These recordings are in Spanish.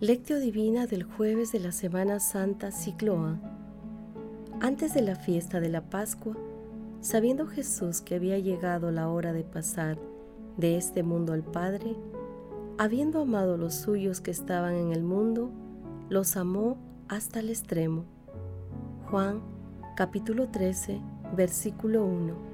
Lectio Divina del jueves de la Semana Santa Ciclo A. Antes de la fiesta de la Pascua, sabiendo Jesús que había llegado la hora de pasar de este mundo al Padre, habiendo amado los suyos que estaban en el mundo, los amó hasta el extremo. Juan capítulo 13, versículo 1.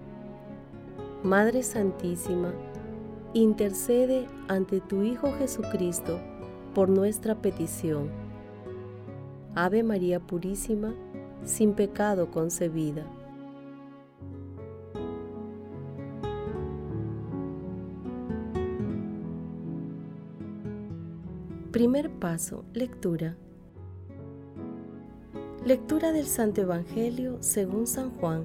Madre Santísima, intercede ante tu Hijo Jesucristo por nuestra petición. Ave María Purísima, sin pecado concebida. Primer paso, lectura. Lectura del Santo Evangelio según San Juan,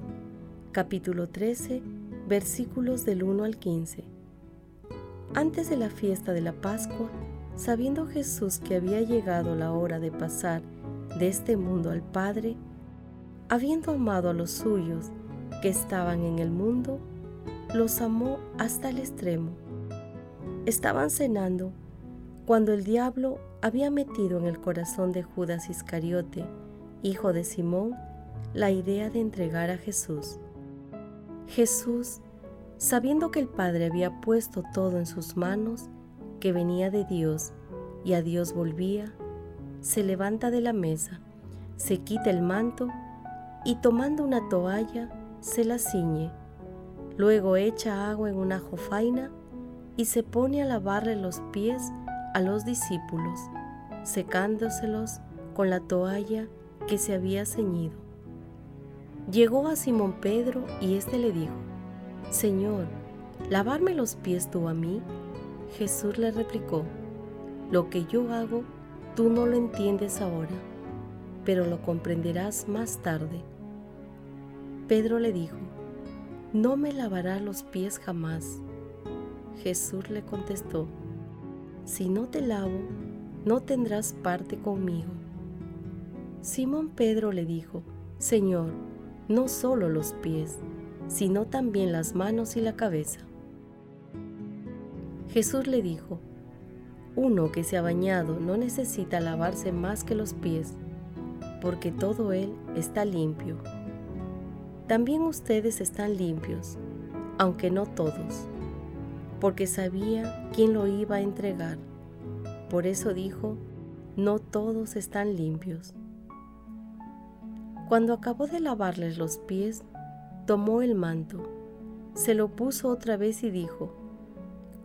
capítulo 13, versículos del 1 al 15. Antes de la fiesta de la Pascua, sabiendo Jesús que había llegado la hora de pasar de este mundo al Padre, habiendo amado a los suyos que estaban en el mundo, los amó hasta el extremo. Estaban cenando cuando el diablo había metido en el corazón de Judas Iscariote, hijo de Simón, la idea de entregar a Jesús. Jesús, sabiendo que el Padre había puesto todo en sus manos, que venía de Dios y a Dios volvía, se levanta de la mesa, se quita el manto y tomando una toalla se la ciñe. Luego echa agua en una jofaina y se pone a lavarle los pies a los discípulos, secándoselos con la toalla que se había ceñido. Llegó a Simón Pedro y éste le dijo, Señor, ¿lavarme los pies tú a mí? Jesús le replicó, Lo que yo hago, tú no lo entiendes ahora, pero lo comprenderás más tarde. Pedro le dijo, No me lavarás los pies jamás. Jesús le contestó, Si no te lavo, no tendrás parte conmigo. Simón Pedro le dijo, Señor, no solo los pies, sino también las manos y la cabeza. Jesús le dijo, uno que se ha bañado no necesita lavarse más que los pies, porque todo él está limpio. También ustedes están limpios, aunque no todos, porque sabía quién lo iba a entregar. Por eso dijo, no todos están limpios. Cuando acabó de lavarles los pies, tomó el manto, se lo puso otra vez y dijo,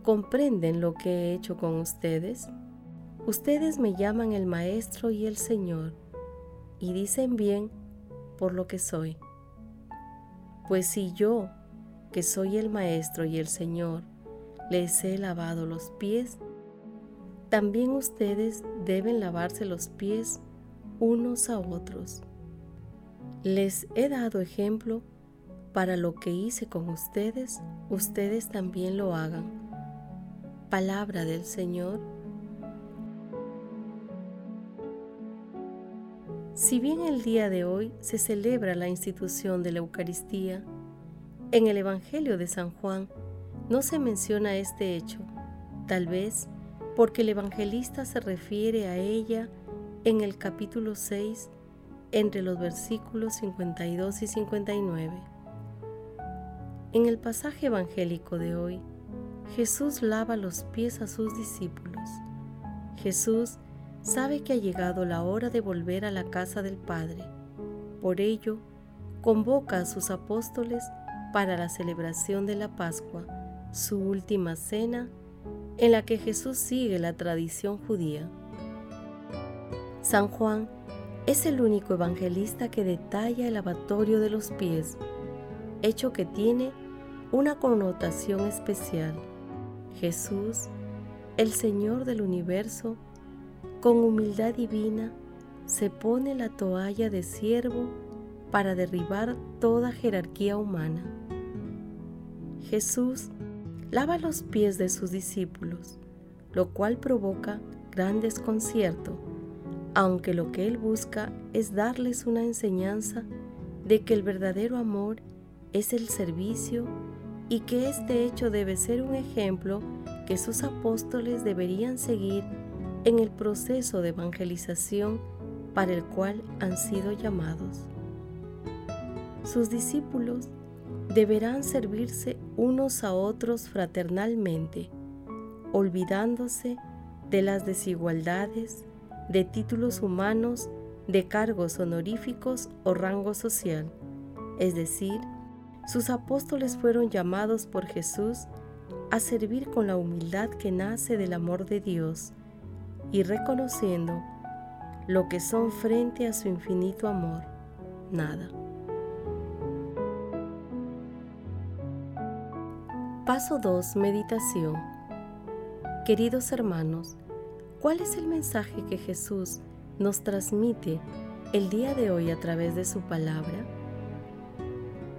¿comprenden lo que he hecho con ustedes? Ustedes me llaman el Maestro y el Señor, y dicen bien por lo que soy. Pues si yo, que soy el Maestro y el Señor, les he lavado los pies, también ustedes deben lavarse los pies unos a otros. Les he dado ejemplo para lo que hice con ustedes, ustedes también lo hagan. Palabra del Señor. Si bien el día de hoy se celebra la institución de la Eucaristía, en el Evangelio de San Juan no se menciona este hecho, tal vez porque el evangelista se refiere a ella en el capítulo 6 entre los versículos 52 y 59. En el pasaje evangélico de hoy, Jesús lava los pies a sus discípulos. Jesús sabe que ha llegado la hora de volver a la casa del Padre. Por ello, convoca a sus apóstoles para la celebración de la Pascua, su última cena, en la que Jesús sigue la tradición judía. San Juan es el único evangelista que detalla el lavatorio de los pies, hecho que tiene una connotación especial. Jesús, el Señor del universo, con humildad divina, se pone la toalla de siervo para derribar toda jerarquía humana. Jesús lava los pies de sus discípulos, lo cual provoca gran desconcierto, aunque lo que Él busca es darles una enseñanza de que el verdadero amor es el servicio y que este hecho debe ser un ejemplo que sus apóstoles deberían seguir en el proceso de evangelización para el cual han sido llamados. Sus discípulos deberán servirse unos a otros fraternalmente, olvidándose de las desigualdades, de títulos humanos, de cargos honoríficos o rango social. Es decir, sus apóstoles fueron llamados por Jesús a servir con la humildad que nace del amor de Dios y reconociendo lo que son frente a su infinito amor, nada. Paso 2. Meditación. Queridos hermanos, ¿cuál es el mensaje que Jesús nos transmite el día de hoy a través de su palabra?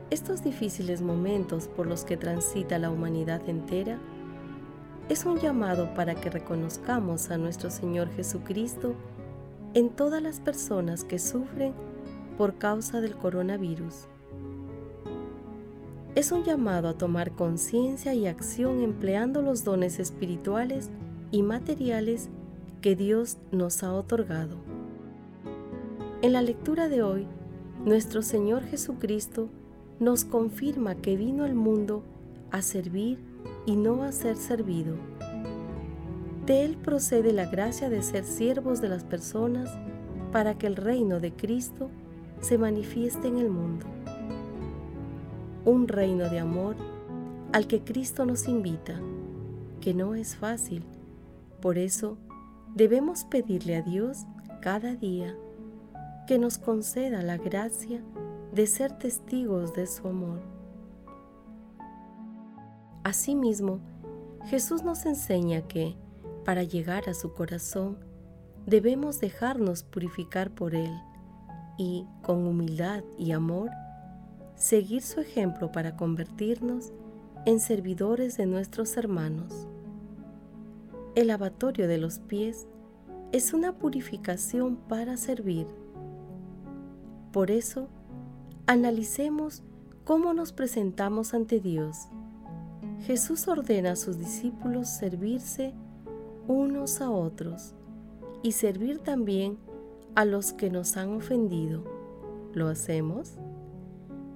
Estos difíciles momentos por los que transita la humanidad entera es un llamado para que reconozcamos a nuestro Señor Jesucristo en todas las personas que sufren por causa del coronavirus es un llamado a tomar conciencia y acción empleando los dones espirituales y materiales que Dios nos ha otorgado. En la lectura de hoy, nuestro Señor Jesucristo nos confirma que vino al mundo a servir y no a ser servido. De Él procede la gracia de ser siervos de las personas para que el reino de Cristo se manifieste en el mundo un reino de amor al que Cristo nos invita, que no es fácil. Por eso debemos pedirle a Dios cada día que nos conceda la gracia de ser testigos de su amor. Asimismo, Jesús nos enseña que, para llegar a su corazón, debemos dejarnos purificar por Él y, con humildad y amor, seguir su ejemplo para convertirnos en servidores de nuestros hermanos. El lavatorio de los pies es una purificación para servir. Por eso, analicemos cómo nos presentamos ante Dios. Jesús ordena a sus discípulos servirse unos a otros y servir también a los que nos han ofendido. ¿Lo hacemos?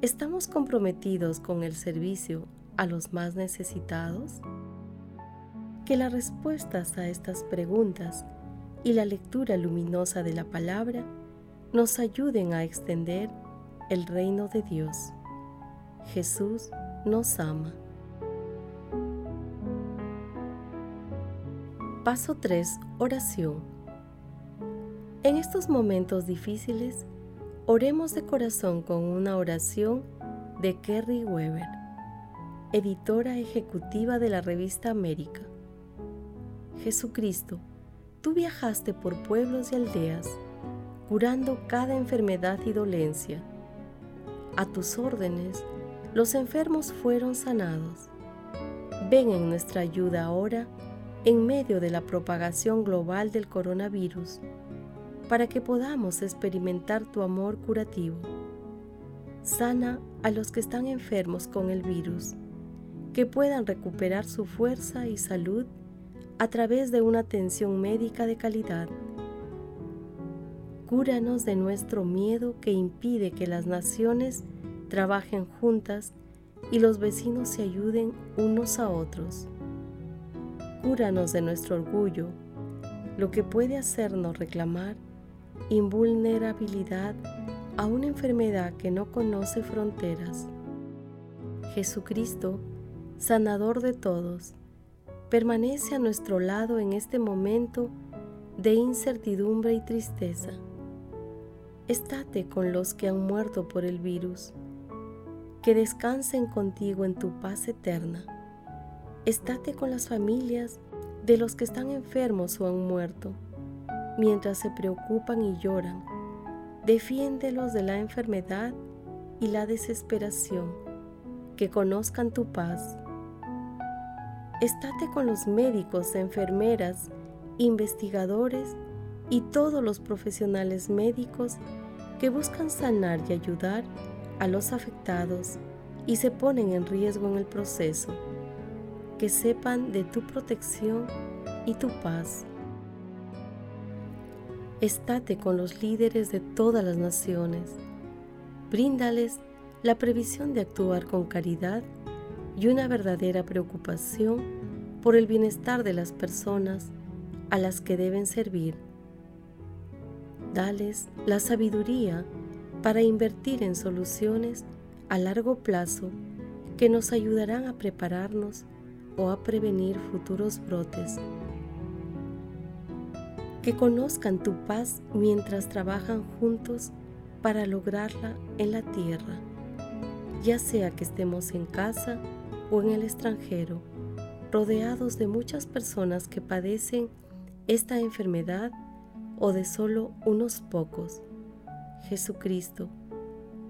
¿Estamos comprometidos con el servicio a los más necesitados? Que las respuestas a estas preguntas y la lectura luminosa de la palabra nos ayuden a extender el reino de Dios. Jesús nos ama. Paso 3. Oración. En estos momentos difíciles, Oremos de corazón con una oración de Kerry Weber, editora ejecutiva de la revista América. Jesucristo, tú viajaste por pueblos y aldeas, curando cada enfermedad y dolencia. A tus órdenes, los enfermos fueron sanados. Ven en nuestra ayuda ahora en medio de la propagación global del coronavirus para que podamos experimentar tu amor curativo. Sana a los que están enfermos con el virus, que puedan recuperar su fuerza y salud a través de una atención médica de calidad. Cúranos de nuestro miedo que impide que las naciones trabajen juntas y los vecinos se ayuden unos a otros. Cúranos de nuestro orgullo, lo que puede hacernos reclamar invulnerabilidad a una enfermedad que no conoce fronteras. Jesucristo, sanador de todos, permanece a nuestro lado en este momento de incertidumbre y tristeza. Estate con los que han muerto por el virus. que descansen contigo en tu paz eterna. Estate con las familias de los que están enfermos o han muerto, mientras se preocupan y lloran. Defiéndelos de la enfermedad y la desesperación, que conozcan tu paz. Estate con los médicos, enfermeras, investigadores y todos los profesionales médicos que buscan sanar y ayudar a los afectados y se ponen en riesgo en el proceso. Que sepan de tu protección y tu paz. Estate con los líderes de todas las naciones. Bríndales la previsión de actuar con caridad y una verdadera preocupación por el bienestar de las personas a las que deben servir. Dales la sabiduría para invertir en soluciones a largo plazo que nos ayudarán a prepararnos o a prevenir futuros brotes. Que conozcan tu paz mientras trabajan juntos para lograrla en la tierra, ya sea que estemos en casa o en el extranjero, rodeados de muchas personas que padecen esta enfermedad o de solo unos pocos. Jesucristo,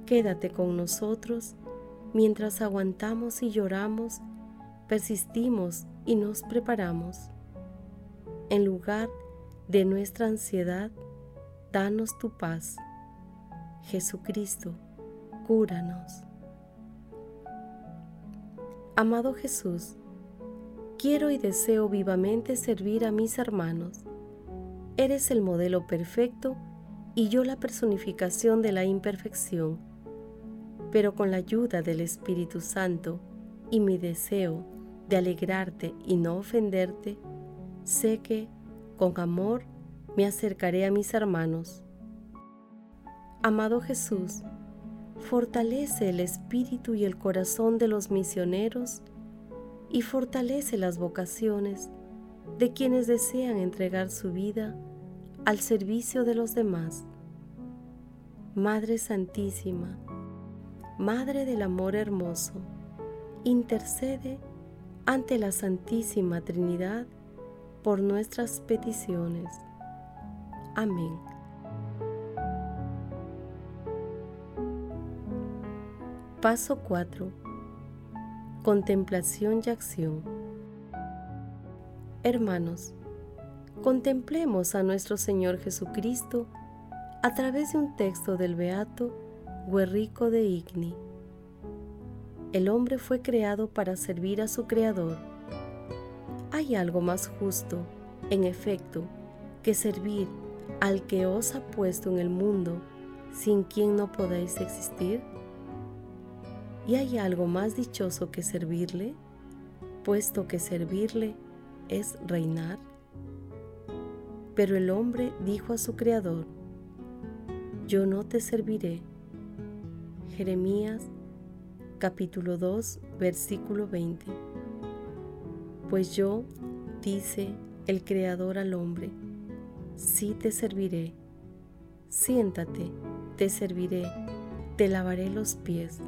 quédate con nosotros mientras aguantamos y lloramos, persistimos y nos preparamos. En lugar de nuestra ansiedad, danos tu paz. Jesucristo, cúranos. Amado Jesús, quiero y deseo vivamente servir a mis hermanos. Eres el modelo perfecto y yo la personificación de la imperfección, pero con la ayuda del Espíritu Santo y mi deseo de alegrarte y no ofenderte, sé que, con amor, me acercaré a mis hermanos. Amado Jesús, fortalece el espíritu y el corazón de los misioneros y fortalece las vocaciones de quienes desean entregar su vida al servicio de los demás. Madre Santísima, Madre del Amor Hermoso, intercede ante la Santísima Trinidad por nuestras peticiones. Amén. Paso 4. Contemplación y acción. Hermanos, contemplemos a nuestro Señor Jesucristo a través de un texto del Beato Guerrico de Igni. El hombre fue creado para servir a su Creador. ¿Hay algo más justo, en efecto, que servir al que os ha puesto en el mundo sin quien no podáis existir? ¿Y hay algo más dichoso que servirle, puesto que servirle es reinar? Pero el hombre dijo a su Creador, Yo no te serviré. Jeremías capítulo 2 versículo 20. Pues yo, dice el Creador al hombre, sí te serviré. Siéntate, te serviré, te lavaré los pies.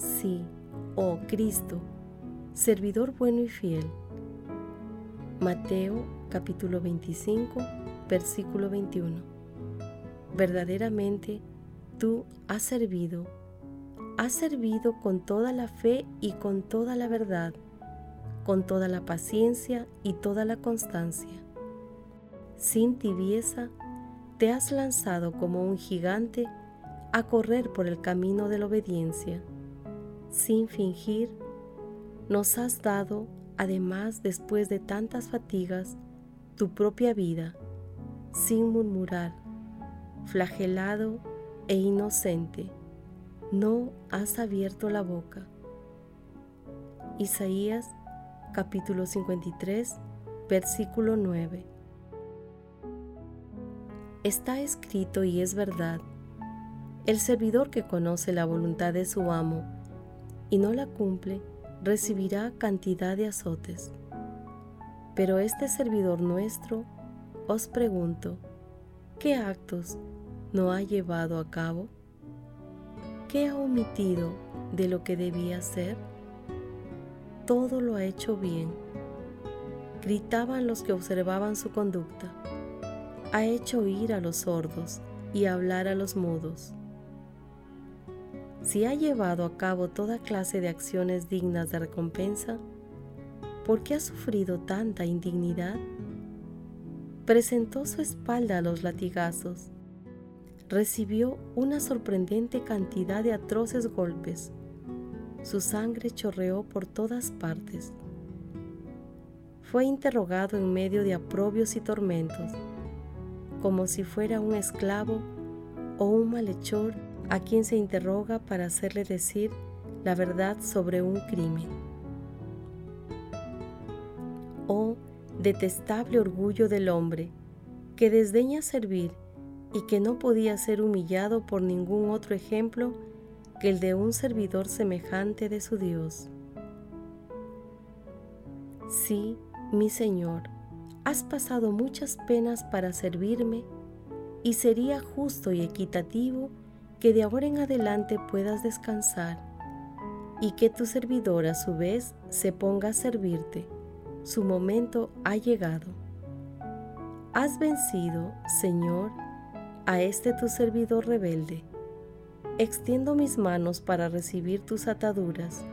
Sí, oh Cristo, servidor bueno y fiel. Mateo capítulo 25, versículo 21. Verdaderamente tú has servido, has servido con toda la fe y con toda la verdad, con toda la paciencia y toda la constancia. Sin tibieza, te has lanzado como un gigante a correr por el camino de la obediencia. Sin fingir, nos has dado, además después de tantas fatigas, tu propia vida sin murmurar, flagelado e inocente, no has abierto la boca. Isaías capítulo 53, versículo 9. Está escrito y es verdad, el servidor que conoce la voluntad de su amo y no la cumple, recibirá cantidad de azotes. Pero este servidor nuestro, os pregunto, ¿qué actos no ha llevado a cabo? ¿qué ha omitido de lo que debía hacer? Todo lo ha hecho bien. Gritaban los que observaban su conducta. Ha hecho oír a los sordos y hablar a los mudos. Si ha llevado a cabo toda clase de acciones dignas de recompensa, ¿por qué ha sufrido tanta indignidad? Presentó su espalda a los latigazos recibió una sorprendente cantidad de atroces golpes. Su sangre chorreó por todas partes. Fue interrogado en medio de aprobios y tormentos, como si fuera un esclavo o un malhechor a quien se interroga para hacerle decir la verdad sobre un crimen. Oh, detestable orgullo del hombre, que desdeña servir y que no podía ser humillado por ningún otro ejemplo que el de un servidor semejante de su Dios. Sí, mi Señor, has pasado muchas penas para servirme y sería justo y equitativo que de ahora en adelante puedas descansar y que tu servidor a su vez se ponga a servirte. Su momento ha llegado. Has vencido, Señor, a este tu servidor rebelde. Extiendo mis manos para recibir tus ataduras.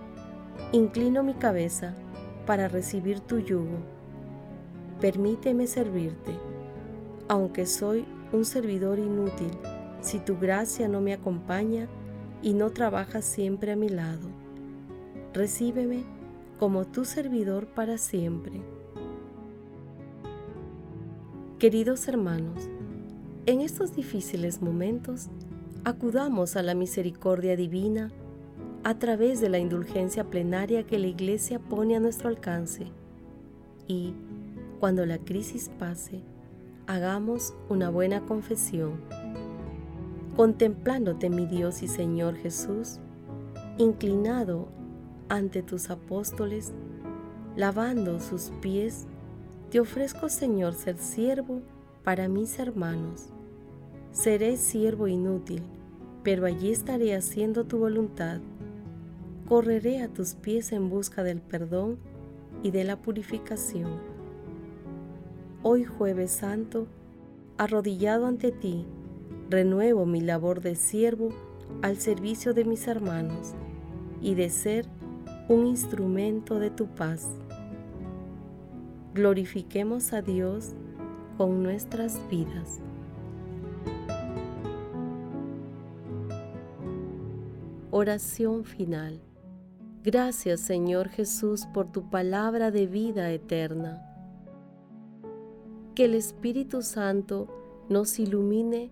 Inclino mi cabeza para recibir tu yugo. Permíteme servirte, aunque soy un servidor inútil si tu gracia no me acompaña y no trabaja siempre a mi lado. Recíbeme como tu servidor para siempre. Queridos hermanos, en estos difíciles momentos, acudamos a la misericordia divina a través de la indulgencia plenaria que la Iglesia pone a nuestro alcance y, cuando la crisis pase, hagamos una buena confesión. Contemplándote, mi Dios y Señor Jesús, inclinado ante tus apóstoles, lavando sus pies, te ofrezco, Señor, ser siervo para mis hermanos Seré siervo inútil, pero allí estaré haciendo tu voluntad. Correré a tus pies en busca del perdón y de la purificación. Hoy jueves santo, arrodillado ante ti, renuevo mi labor de siervo al servicio de mis hermanos y de ser un instrumento de tu paz. Glorifiquemos a Dios con nuestras vidas. Oración final. Gracias Señor Jesús por tu palabra de vida eterna. Que el Espíritu Santo nos ilumine